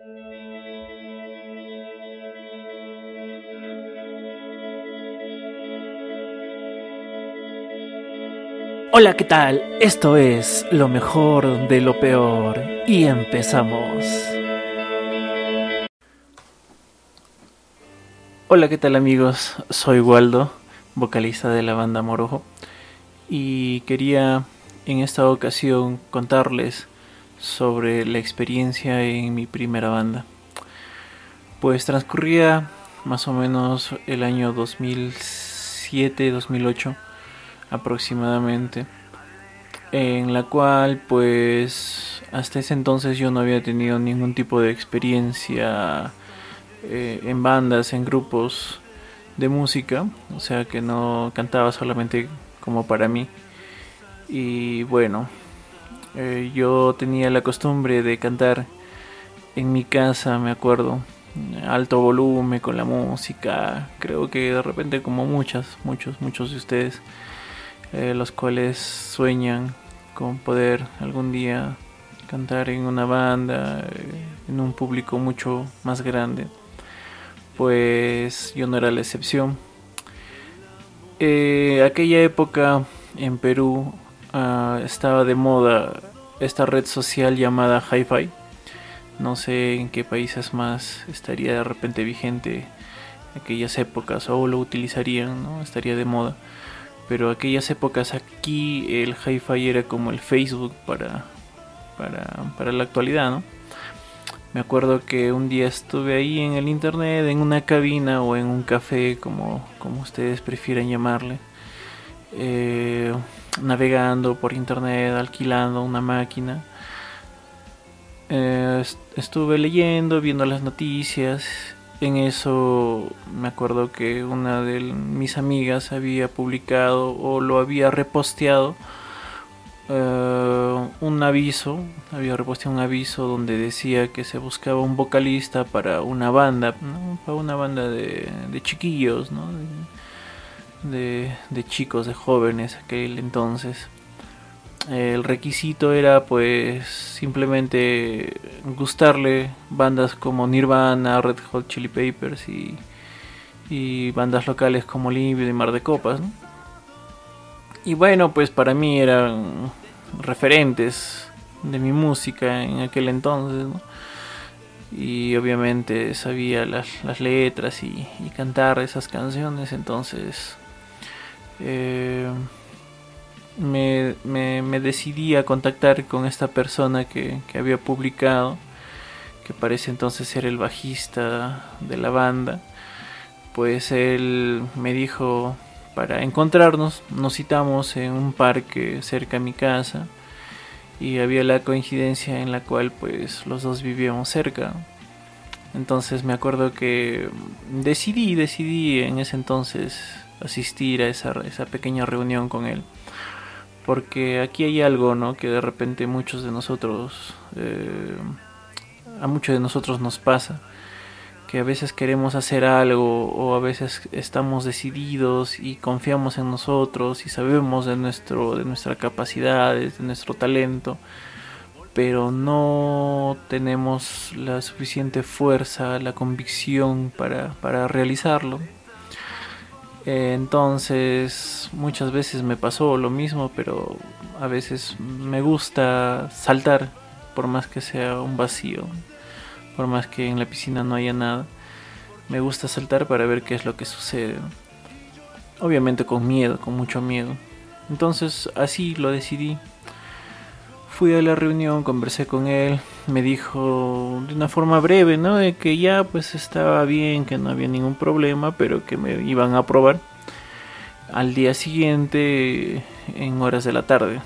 Hola, ¿qué tal? Esto es lo mejor de lo peor y empezamos. Hola, ¿qué tal amigos? Soy Waldo, vocalista de la banda Morojo, y quería en esta ocasión contarles sobre la experiencia en mi primera banda. Pues transcurría más o menos el año 2007-2008 aproximadamente, en la cual pues hasta ese entonces yo no había tenido ningún tipo de experiencia eh, en bandas, en grupos de música, o sea que no cantaba solamente como para mí. Y bueno, eh, yo tenía la costumbre de cantar en mi casa, me acuerdo, alto volumen con la música, creo que de repente como muchas, muchos, muchos de ustedes eh, los cuales sueñan con poder algún día cantar en una banda, eh, en un público mucho más grande. Pues yo no era la excepción. Aquella época en Perú ah, estaba de moda esta red social llamada Hi-Fi. No sé en qué países más estaría de repente vigente aquellas épocas o lo utilizarían, ¿no? Estaría de moda pero aquellas épocas aquí el hi-fi era como el Facebook para, para, la actualidad, ¿no? Me acuerdo que un día estuve ahí en el internet, en una cabina o en un café, como, como ustedes prefieran llamarle, eh, navegando por internet, alquilando una máquina. Eh, estuve leyendo, viendo las noticias. En eso me acuerdo que una de mis amigas había publicado o lo había reposteado eh, un aviso, había reposteado un aviso donde decía que se buscaba un vocalista para una banda, para una banda de, chiquillos, de, de chicos, de jóvenes aquel entonces el requisito era pues simplemente gustarle bandas como Nirvana, Red Hot Chili Papers y, bandas locales como Limpio y Mar de Copas. Y bueno, pues para mí eran referentes de mi música en aquel entonces. Y obviamente sabía las, letras y, cantar esas canciones, entonces... Eh, me, me, decidí a contactar con esta persona que, había publicado, que parece entonces ser el bajista de la banda. Pues él me dijo para encontrarnos, nos citamos en un parque cerca a mi casa y había la coincidencia en la cual pues los dos vivíamos cerca. Entonces me acuerdo que decidí, decidí en ese entonces asistir a esa, esa pequeña reunión con él porque aquí hay algo, ¿no? Que de repente muchos de nosotros, eh, a muchos de nosotros nos pasa, que a veces queremos hacer algo o a veces estamos decididos y confiamos en nosotros y sabemos de, nuestro, de nuestras capacidades, de nuestro talento, pero no tenemos la suficiente fuerza, la convicción para, para realizarlo. Entonces muchas veces me pasó lo mismo, pero a veces me gusta saltar por más que sea un vacío, por más que en la piscina no haya nada. Me gusta saltar para ver qué es lo que sucede. Obviamente con miedo, con mucho miedo. Entonces así lo decidí. Fui a la reunión, conversé con él, me dijo de una forma breve, ¿no? De que ya pues estaba bien, que no había ningún problema, pero que me iban a aprobar al día siguiente en horas de la tarde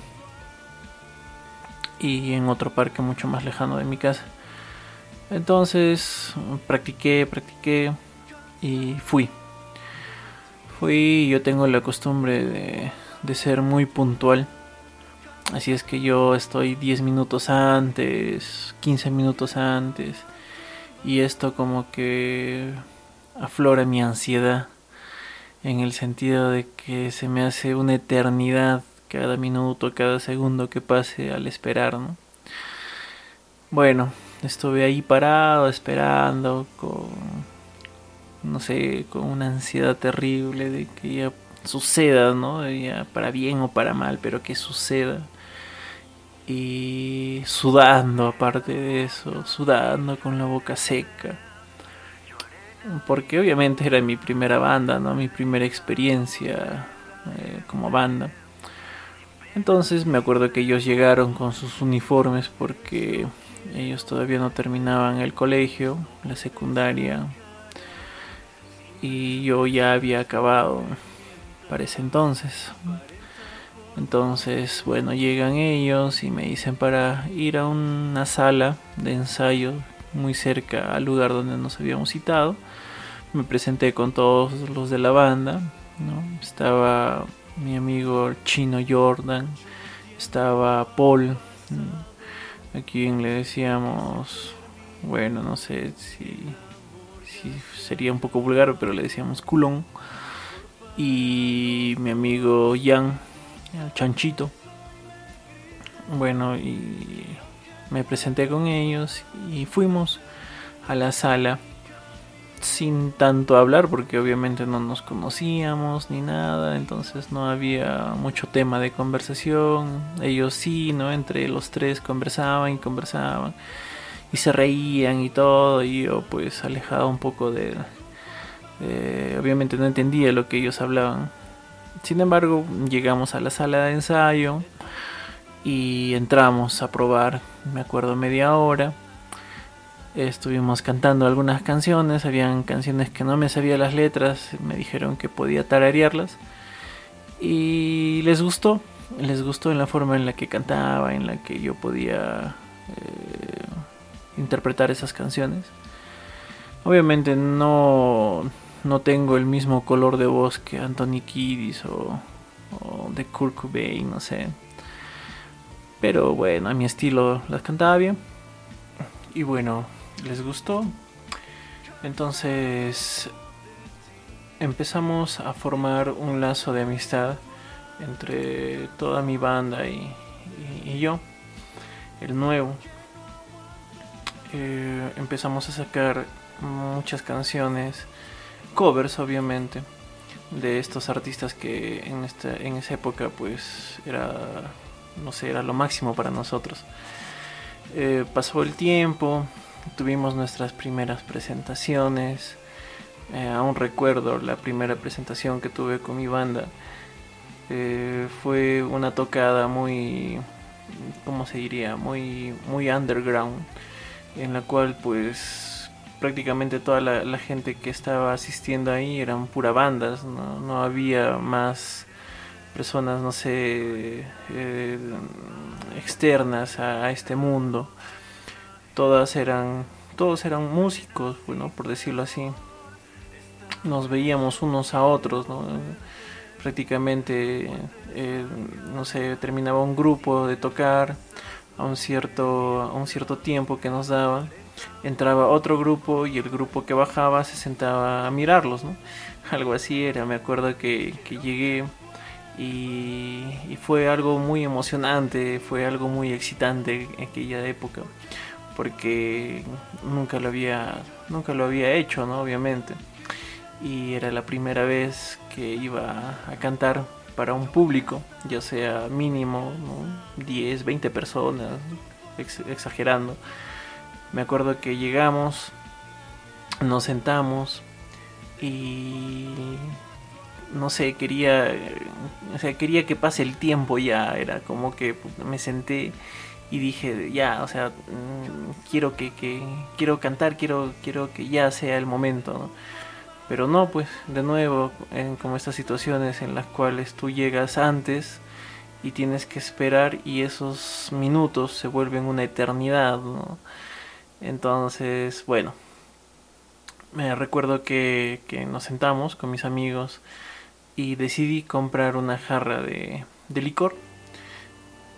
y en otro parque mucho más lejano de mi casa. Entonces practiqué, practiqué y fui. Fui, yo tengo la costumbre de, de ser muy puntual Así es que yo estoy 10 minutos antes, 15 minutos antes. Y esto como que aflora mi ansiedad. En el sentido de que se me hace una eternidad cada minuto, cada segundo que pase al esperar, ¿no? Bueno, estuve ahí parado esperando con, no sé, con una ansiedad terrible de que ya suceda, ¿no? Ya para bien o para mal, pero que suceda. Y sudando aparte de eso, sudando con la boca seca. Porque obviamente era mi primera banda, ¿no? Mi primera experiencia eh, como banda. Entonces me acuerdo que ellos llegaron con sus uniformes porque ellos todavía no terminaban el colegio, la secundaria. Y yo ya había acabado para ese entonces. Entonces, bueno, llegan ellos y me dicen para ir a una sala de ensayo muy cerca al lugar donde nos habíamos citado. Me presenté con todos los de la banda. Estaba mi amigo chino Jordan, estaba Paul, a quien le decíamos, bueno, no sé si, si sería un poco vulgar, pero le decíamos culón. Y mi amigo Jan, chanchito. Bueno, y me presenté con ellos y fuimos a la sala sin tanto hablar porque obviamente no nos conocíamos ni nada, entonces no había mucho tema de conversación. Ellos sí, ¿no? Entre los tres conversaban y conversaban y se reían y todo y yo pues alejado un poco de... obviamente no entendía lo que ellos hablaban. Sin embargo, llegamos a la sala de ensayo y entramos a probar, me acuerdo, media hora estuvimos cantando algunas canciones, habían canciones que no me sabía las letras, me dijeron que podía tararearlas y les gustó, les gustó en la forma en la que cantaba, en la que yo podía eh, interpretar esas canciones. Obviamente no, no tengo el mismo color de voz que Anthony Kiddis o, o de Kurt Cobain, no sé. Pero bueno, a mi estilo las cantaba bien. Y bueno, les gustó. Entonces empezamos a formar un lazo de amistad entre toda mi banda y, yo, el nuevo. Eh, empezamos a sacar muchas canciones, covers obviamente, de estos artistas que en, esta, en esa época pues era, no sé, era lo máximo para nosotros. Eh, pasó el tiempo, tuvimos nuestras primeras presentaciones. Eh, aún recuerdo la primera presentación que tuve con mi banda. Eh, fue una tocada muy, ¿cómo se diría? Muy, muy underground, en la cual pues prácticamente toda la, gente que estaba asistiendo ahí eran pura bandas, no, había más personas, no sé, eh, externas a, este mundo todas eran, todos eran músicos, bueno, por decirlo así. Nos veíamos unos a otros, ¿no? Prácticamente, eh, no sé, terminaba un grupo de tocar a un cierto, a un cierto tiempo que nos daba. Entraba otro grupo y el grupo que bajaba se sentaba a mirarlos, ¿no? Algo así era, me acuerdo que, que llegué y, fue algo muy emocionante, fue algo muy excitante en aquella época porque nunca lo había nunca lo había hecho no obviamente. Y era la primera vez que iba a cantar para un público ya sea mínimo 10 20 personas exagerando me acuerdo que llegamos nos sentamos y no sé quería o sea quería que pase el tiempo ya era como que me senté y dije ya o sea mm, quiero que, quiero cantar quiero quiero que ya sea el momento pero no pues de nuevo en como estas situaciones en las cuales tú llegas antes y tienes que esperar y esos minutos se vuelven una eternidad entonces bueno me recuerdo que, nos sentamos con mis amigos y decidí comprar una jarra de, de licor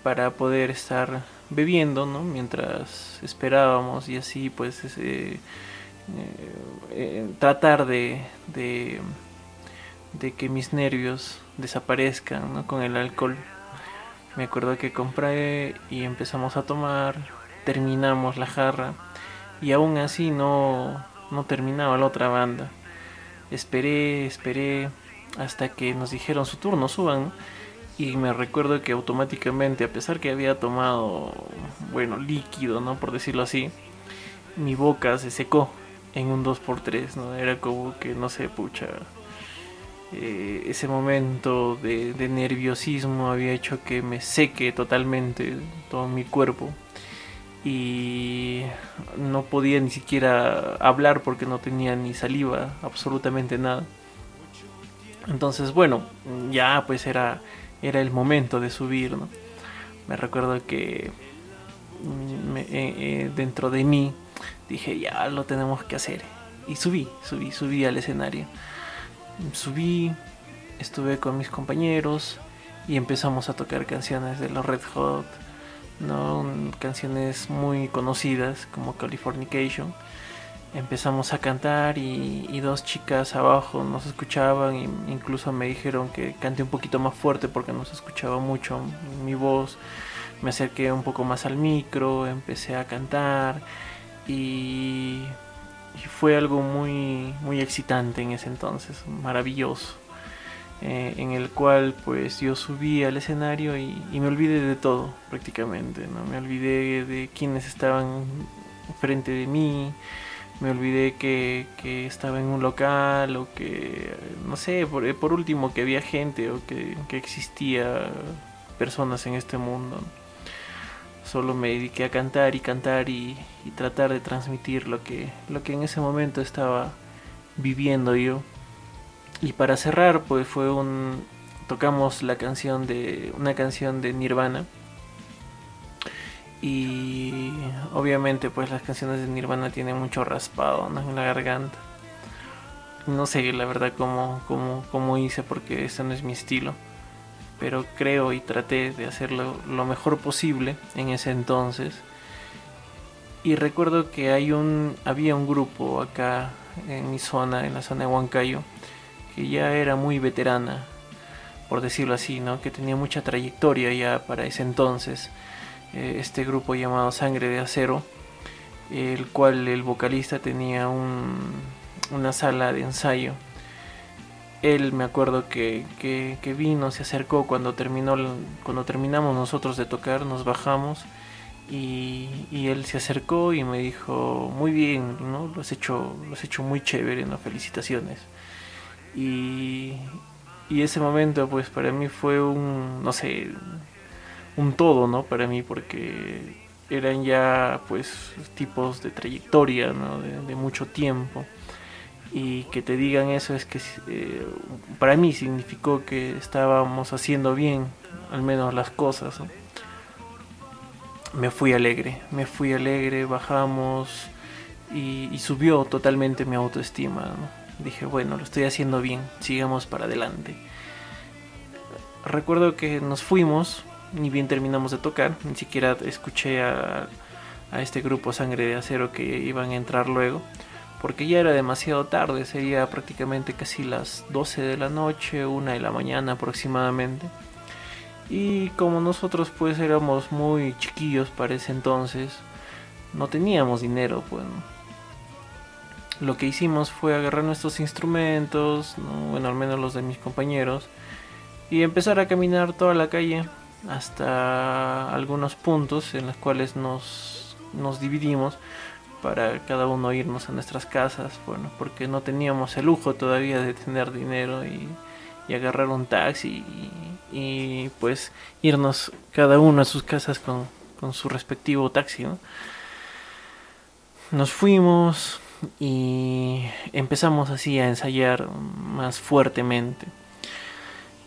para poder estar bebiendo, ¿no? Mientras esperábamos y así pues eh, eh, tratar de, de, que mis nervios desaparezcan ¿no? con el alcohol. Me acuerdo que compré y empezamos a tomar, terminamos la jarra y aún así no, no terminaba la otra banda. Esperé, esperé hasta que nos dijeron su turno, suban. Y me recuerdo que automáticamente, a pesar que había tomado, bueno, líquido, ¿no? Por decirlo así, mi boca se secó en un 2x3, ¿no? Era como que, no sé, pucha, eh, ese momento de, de, nerviosismo había hecho que me seque totalmente todo mi cuerpo y no podía ni siquiera hablar porque no tenía ni saliva, absolutamente nada. Entonces, bueno, ya pues era, era el momento de subir, ¿no? Me recuerdo que mm, eh, eh, dentro de mí dije, ya lo tenemos que hacer. Y subí, subí, subí al escenario. Subí, estuve con mis compañeros y empezamos a tocar canciones de los Red Hot, ¿no? canciones muy conocidas como Californication. Empezamos a cantar y, dos chicas abajo nos escuchaban e incluso me dijeron que cante un poquito más fuerte porque no se escuchaba mucho mi voz. Me acerqué un poco más al micro, empecé a cantar y, fue algo muy, muy excitante en ese entonces, maravilloso. Eh, en el cual pues yo subí al escenario y, me olvidé de todo prácticamente, ¿no? Me olvidé de quienes estaban frente de mí, me olvidé que, estaba en un local o que, no sé, por, último que había gente o que, que existía personas en este mundo. Solo me dediqué a cantar y cantar y, y tratar de transmitir lo que, lo que en ese momento estaba viviendo yo. Y para cerrar, pues fue un tocamos la canción de una canción de Nirvana. Y obviamente pues las canciones de Nirvana tienen mucho raspado en la garganta. No sé la verdad cómo, cómo, cómo hice porque ese no es mi estilo. Pero creo y traté de hacerlo lo mejor posible en ese entonces y recuerdo que hay un, había un grupo acá en mi zona, en la zona de Huancayo, que ya era muy veterana, por decirlo así, ¿no? que tenía mucha trayectoria ya para ese entonces. Eh, este grupo llamado Sangre de Acero, el cual el vocalista tenía un, una sala de ensayo. Él me acuerdo que, que, vino, se acercó cuando terminó, cuando terminamos nosotros de tocar, nos bajamos y, él se acercó y me dijo, muy bien, ¿no? Lo has hecho, lo has hecho muy chévere. Felicitaciones. Y, y ese momento pues para mí fue un, no sé, un todo, ¿no? Para mí porque eran ya pues tipos de trayectoria, ¿no? De, mucho tiempo. Y que te digan eso es que eh, para mí significó que estábamos haciendo bien, al menos las cosas, ¿no? me fui alegre, me fui alegre, bajamos y, subió totalmente mi autoestima. Dije, bueno, lo estoy haciendo bien, sigamos para adelante. Recuerdo que nos fuimos, ni bien terminamos de tocar, ni siquiera escuché a, a este grupo Sangre de Acero que iban a entrar luego, porque ya era demasiado tarde, sería prácticamente casi las 12 de la noche, una de la mañana aproximadamente. Y como nosotros pues éramos muy chiquillos para ese entonces, no teníamos dinero, pues. Lo que hicimos fue agarrar nuestros instrumentos, bueno, al menos los de mis compañeros, y empezar a caminar toda la calle hasta algunos puntos en los cuales nos, nos dividimos para cada uno irnos a nuestras casas, bueno, porque no teníamos el lujo todavía de tener dinero y, y agarrar un taxi y, pues irnos cada uno a sus casas con, su respectivo taxi. Nos fuimos y empezamos así a ensayar más fuertemente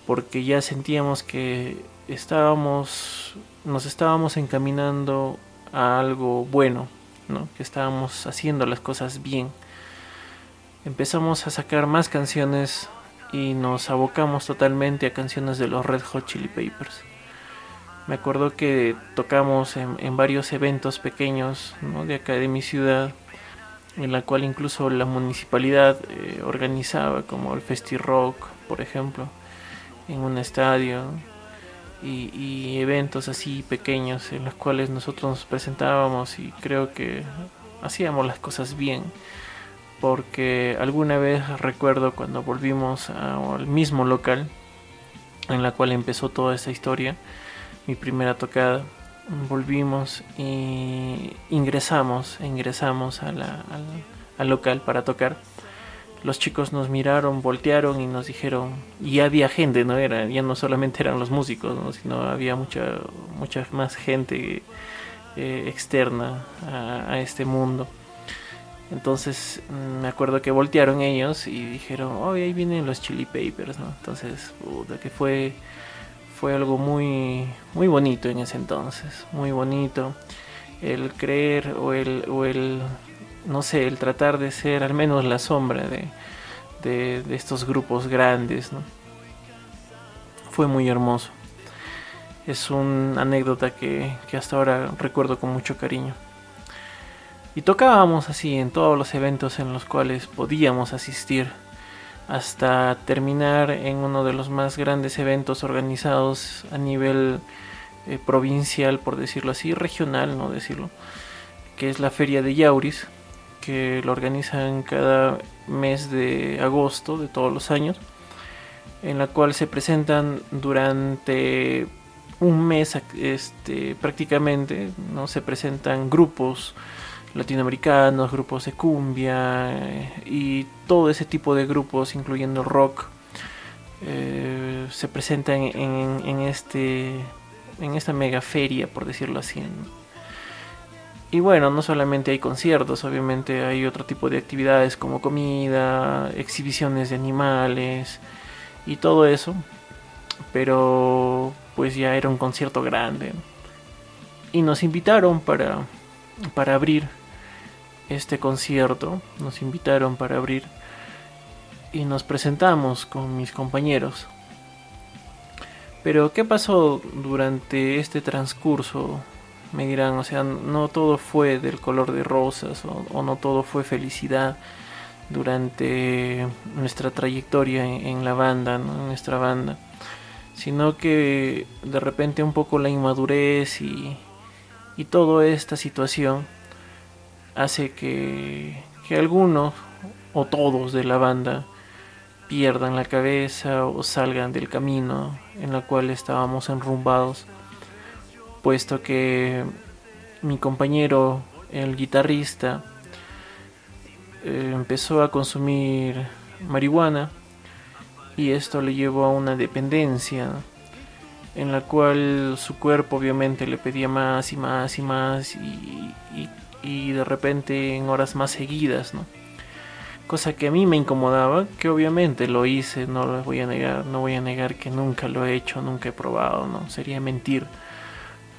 porque ya sentíamos que estábamos nos estábamos encaminando a algo bueno, ¿no? que estábamos haciendo las cosas bien. Empezamos a sacar más canciones y nos abocamos totalmente a canciones de los Red Hot Chili Papers. Me acuerdo que tocamos en, varios eventos pequeños de acá de mi ciudad, en la cual incluso la municipalidad eh, organizaba, como el Festi Rock, por ejemplo, en un estadio, y, eventos así pequeños en los cuales nosotros nos presentábamos y creo que hacíamos las cosas bien. Porque alguna vez recuerdo cuando volvimos al mismo local en la cual empezó toda esta historia, mi primera tocada, volvimos y ingresamos, ingresamos al, al local para tocar los chicos nos miraron, voltearon y nos dijeron, y había gente, no era, ya no solamente eran los músicos, sino había mucha, mucha más gente eh, externa a, este mundo. Entonces mm, me acuerdo que voltearon ellos y dijeron, oh, ahí vienen los Chili Papers, ¿no? Entonces, que fue, fue algo muy, muy bonito en ese entonces, muy bonito. El creer o el, o el no sé, el tratar de ser al menos la sombra de, de, estos grupos grandes, ¿no? Fue muy hermoso. Es una anécdota que, que hasta ahora recuerdo con mucho cariño. Y tocábamos así en todos los eventos en los cuales podíamos asistir, hasta terminar en uno de los más grandes eventos organizados a nivel eh, provincial, por decirlo así, regional, no decirlo, que es la Feria de Yauris, que lo organizan cada mes de agosto de todos los años, en la cual se presentan durante un mes este, prácticamente, ¿no? se presentan grupos latinoamericanos, grupos de cumbia eh, y todo ese tipo de grupos, incluyendo rock, eh, se presentan en, en, este, en esta mega feria, por decirlo así. Y bueno, no solamente hay conciertos, obviamente hay otro tipo de actividades como comida, exhibiciones de animales y todo eso. Pero pues ya era un concierto grande. Y nos invitaron para, para abrir este concierto. Nos invitaron para abrir y nos presentamos con mis compañeros. Pero ¿qué pasó durante este transcurso me dirán, o sea, no todo fue del color de rosas o, no todo fue felicidad durante nuestra trayectoria en, la banda, en nuestra banda, sino que de repente un poco la inmadurez y, y toda esta situación hace que, que algunos o todos de la banda pierdan la cabeza o salgan del camino en el cual estábamos enrumbados puesto que mi compañero, el guitarrista, eh, empezó a consumir marihuana y esto le llevó a una dependencia en la cual su cuerpo obviamente le pedía más y más y más y, y, de repente en horas más seguidas, ¿no? Cosa que a mí me incomodaba, que obviamente lo hice, no lo voy a negar, no voy a negar que nunca lo he hecho, nunca he probado, ¿no? Sería mentir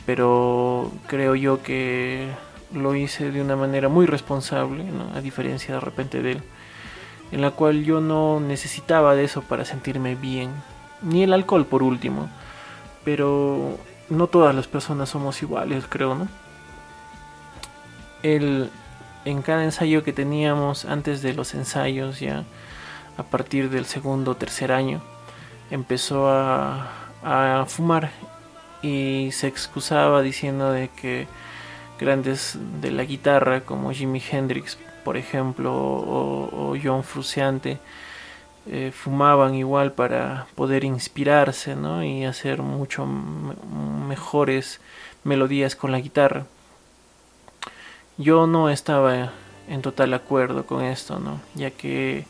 pero creo yo que lo hice de una manera muy responsable, a diferencia de repente de él, en la cual yo no necesitaba de eso para sentirme bien, ni el alcohol por último, pero no todas las personas somos iguales, creo, ¿no? El, en cada ensayo que teníamos antes de los ensayos, ya a partir del segundo o tercer año, empezó a, a fumar y se excusaba diciendo de que grandes de la guitarra como Jimi Hendrix por ejemplo o, John Frusciante eh, fumaban igual para poder inspirarse ¿no? y hacer mucho mejores melodías con la guitarra yo no estaba en total acuerdo con esto no ya que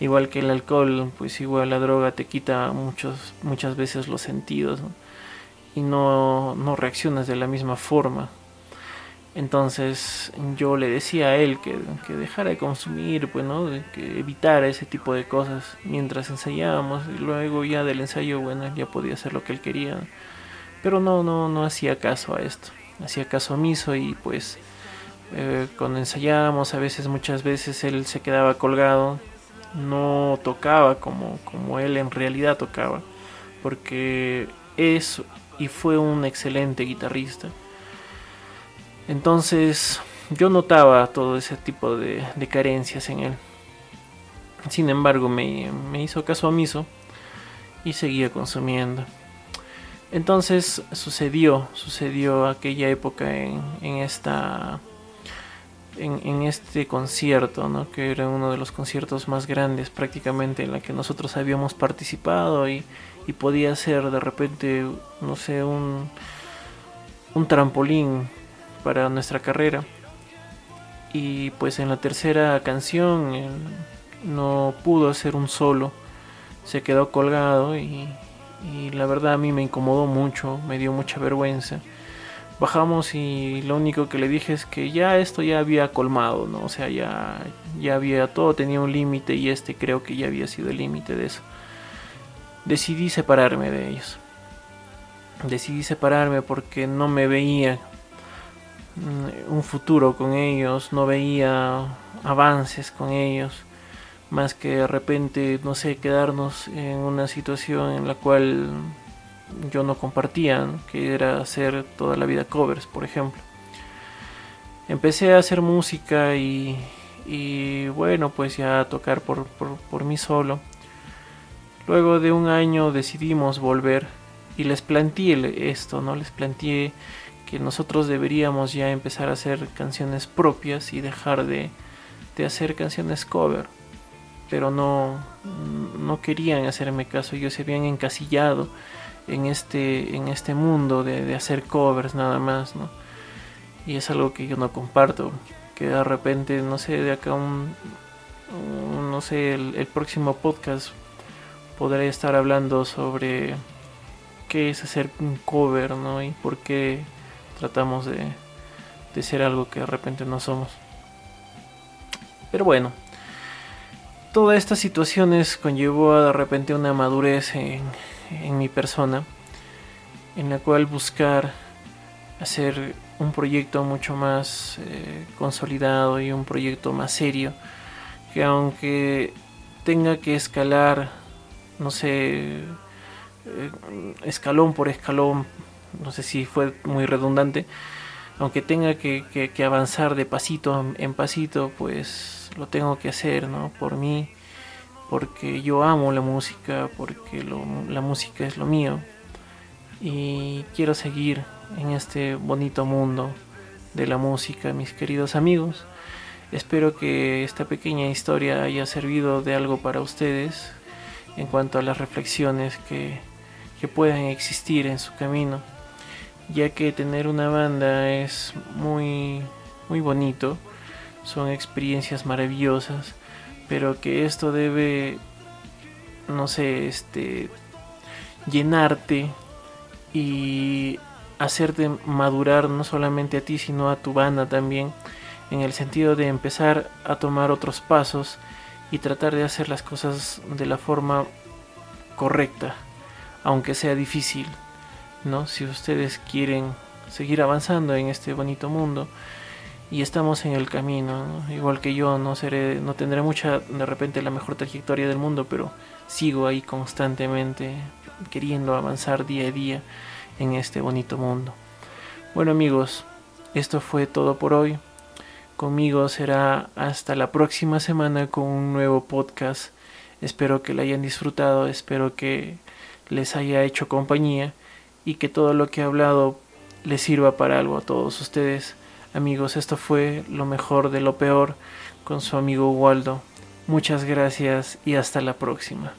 igual que el alcohol pues igual la droga te quita muchos muchas veces los sentidos y no, no reaccionas de la misma forma. Entonces yo le decía a él que, que dejara de consumir, pues, ¿no? que evitara ese tipo de cosas mientras ensayábamos y luego ya del ensayo, bueno, ya podía hacer lo que él quería. Pero no, no, no hacía caso a esto, hacía caso omiso y pues eh, cuando ensayábamos a veces, muchas veces él se quedaba colgado, no tocaba como, como él en realidad tocaba, porque es y fue un excelente guitarrista. Entonces yo notaba todo ese tipo de, carencias en él. Sin embargo, me, hizo caso omiso y seguía consumiendo. Entonces sucedió, sucedió aquella época en, esta en, este concierto, ¿no? que era uno de los conciertos más grandes prácticamente en la que nosotros habíamos participado y, y podía ser de repente, no sé, un, un trampolín para nuestra carrera. Y pues en la tercera canción no pudo hacer un solo, se quedó colgado y, y la verdad a mí me incomodó mucho, me dio mucha vergüenza bajamos y lo único que le dije es que ya esto ya había colmado, ¿no? O sea, ya, ya había todo, tenía un límite y este creo que ya había sido el límite de eso. Decidí separarme de ellos. Decidí separarme porque no me veía un futuro con ellos, no veía avances con ellos, más que de repente, no sé, quedarnos en una situación en la cual yo no compartía, que era hacer toda la vida covers, por ejemplo. Empecé a hacer música y, y bueno, pues ya a tocar por, por, mí solo. Luego de un año decidimos volver y les planteé esto, ¿no? Les planteé que nosotros deberíamos ya empezar a hacer canciones propias y dejar de, de hacer canciones cover. Pero no, no querían hacerme caso, ellos se habían encasillado en este, en este mundo de, hacer covers nada más, ¿no? Y es algo que yo no comparto, que de repente, no sé, de acá un, no sé, el, próximo podcast podré estar hablando sobre qué es hacer un cover, ¿no? Y por qué tratamos de, de ser algo que de repente no somos. Pero bueno, toda esta situaciones conllevó a de repente una madurez en, en mi persona, en la cual buscar hacer un proyecto mucho más eh, consolidado y un proyecto más serio, que aunque tenga que escalar, no sé, eh, escalón por escalón, no sé si fue muy redundante, aunque tenga que, avanzar de pasito en pasito, pues lo tengo que hacer, ¿no? Por mí porque yo amo la música, porque la música es lo mío y quiero seguir en este bonito mundo de la música, mis queridos amigos. Espero que esta pequeña historia haya servido de algo para ustedes en cuanto a las reflexiones que, que puedan existir en su camino, ya que tener una banda es muy, muy bonito, son experiencias maravillosas pero que esto debe, no sé, este, llenarte y hacerte madurar no solamente a ti, sino a tu banda también, en el sentido de empezar a tomar otros pasos y tratar de hacer las cosas de la forma correcta, aunque sea difícil, ¿no? Si ustedes quieren seguir avanzando en este bonito mundo, y estamos en el camino, igual que yo, no seré, no tendré mucha, de repente la mejor trayectoria del mundo, pero sigo ahí constantemente queriendo avanzar día a día en este bonito mundo. Bueno amigos, esto fue todo por hoy. Conmigo será hasta la próxima semana con un nuevo podcast. Espero que lo hayan disfrutado, espero que les haya hecho compañía y que todo lo que he hablado les sirva para algo a todos ustedes. Amigos, esto fue lo mejor de lo peor con su amigo Waldo. Muchas gracias y hasta la próxima.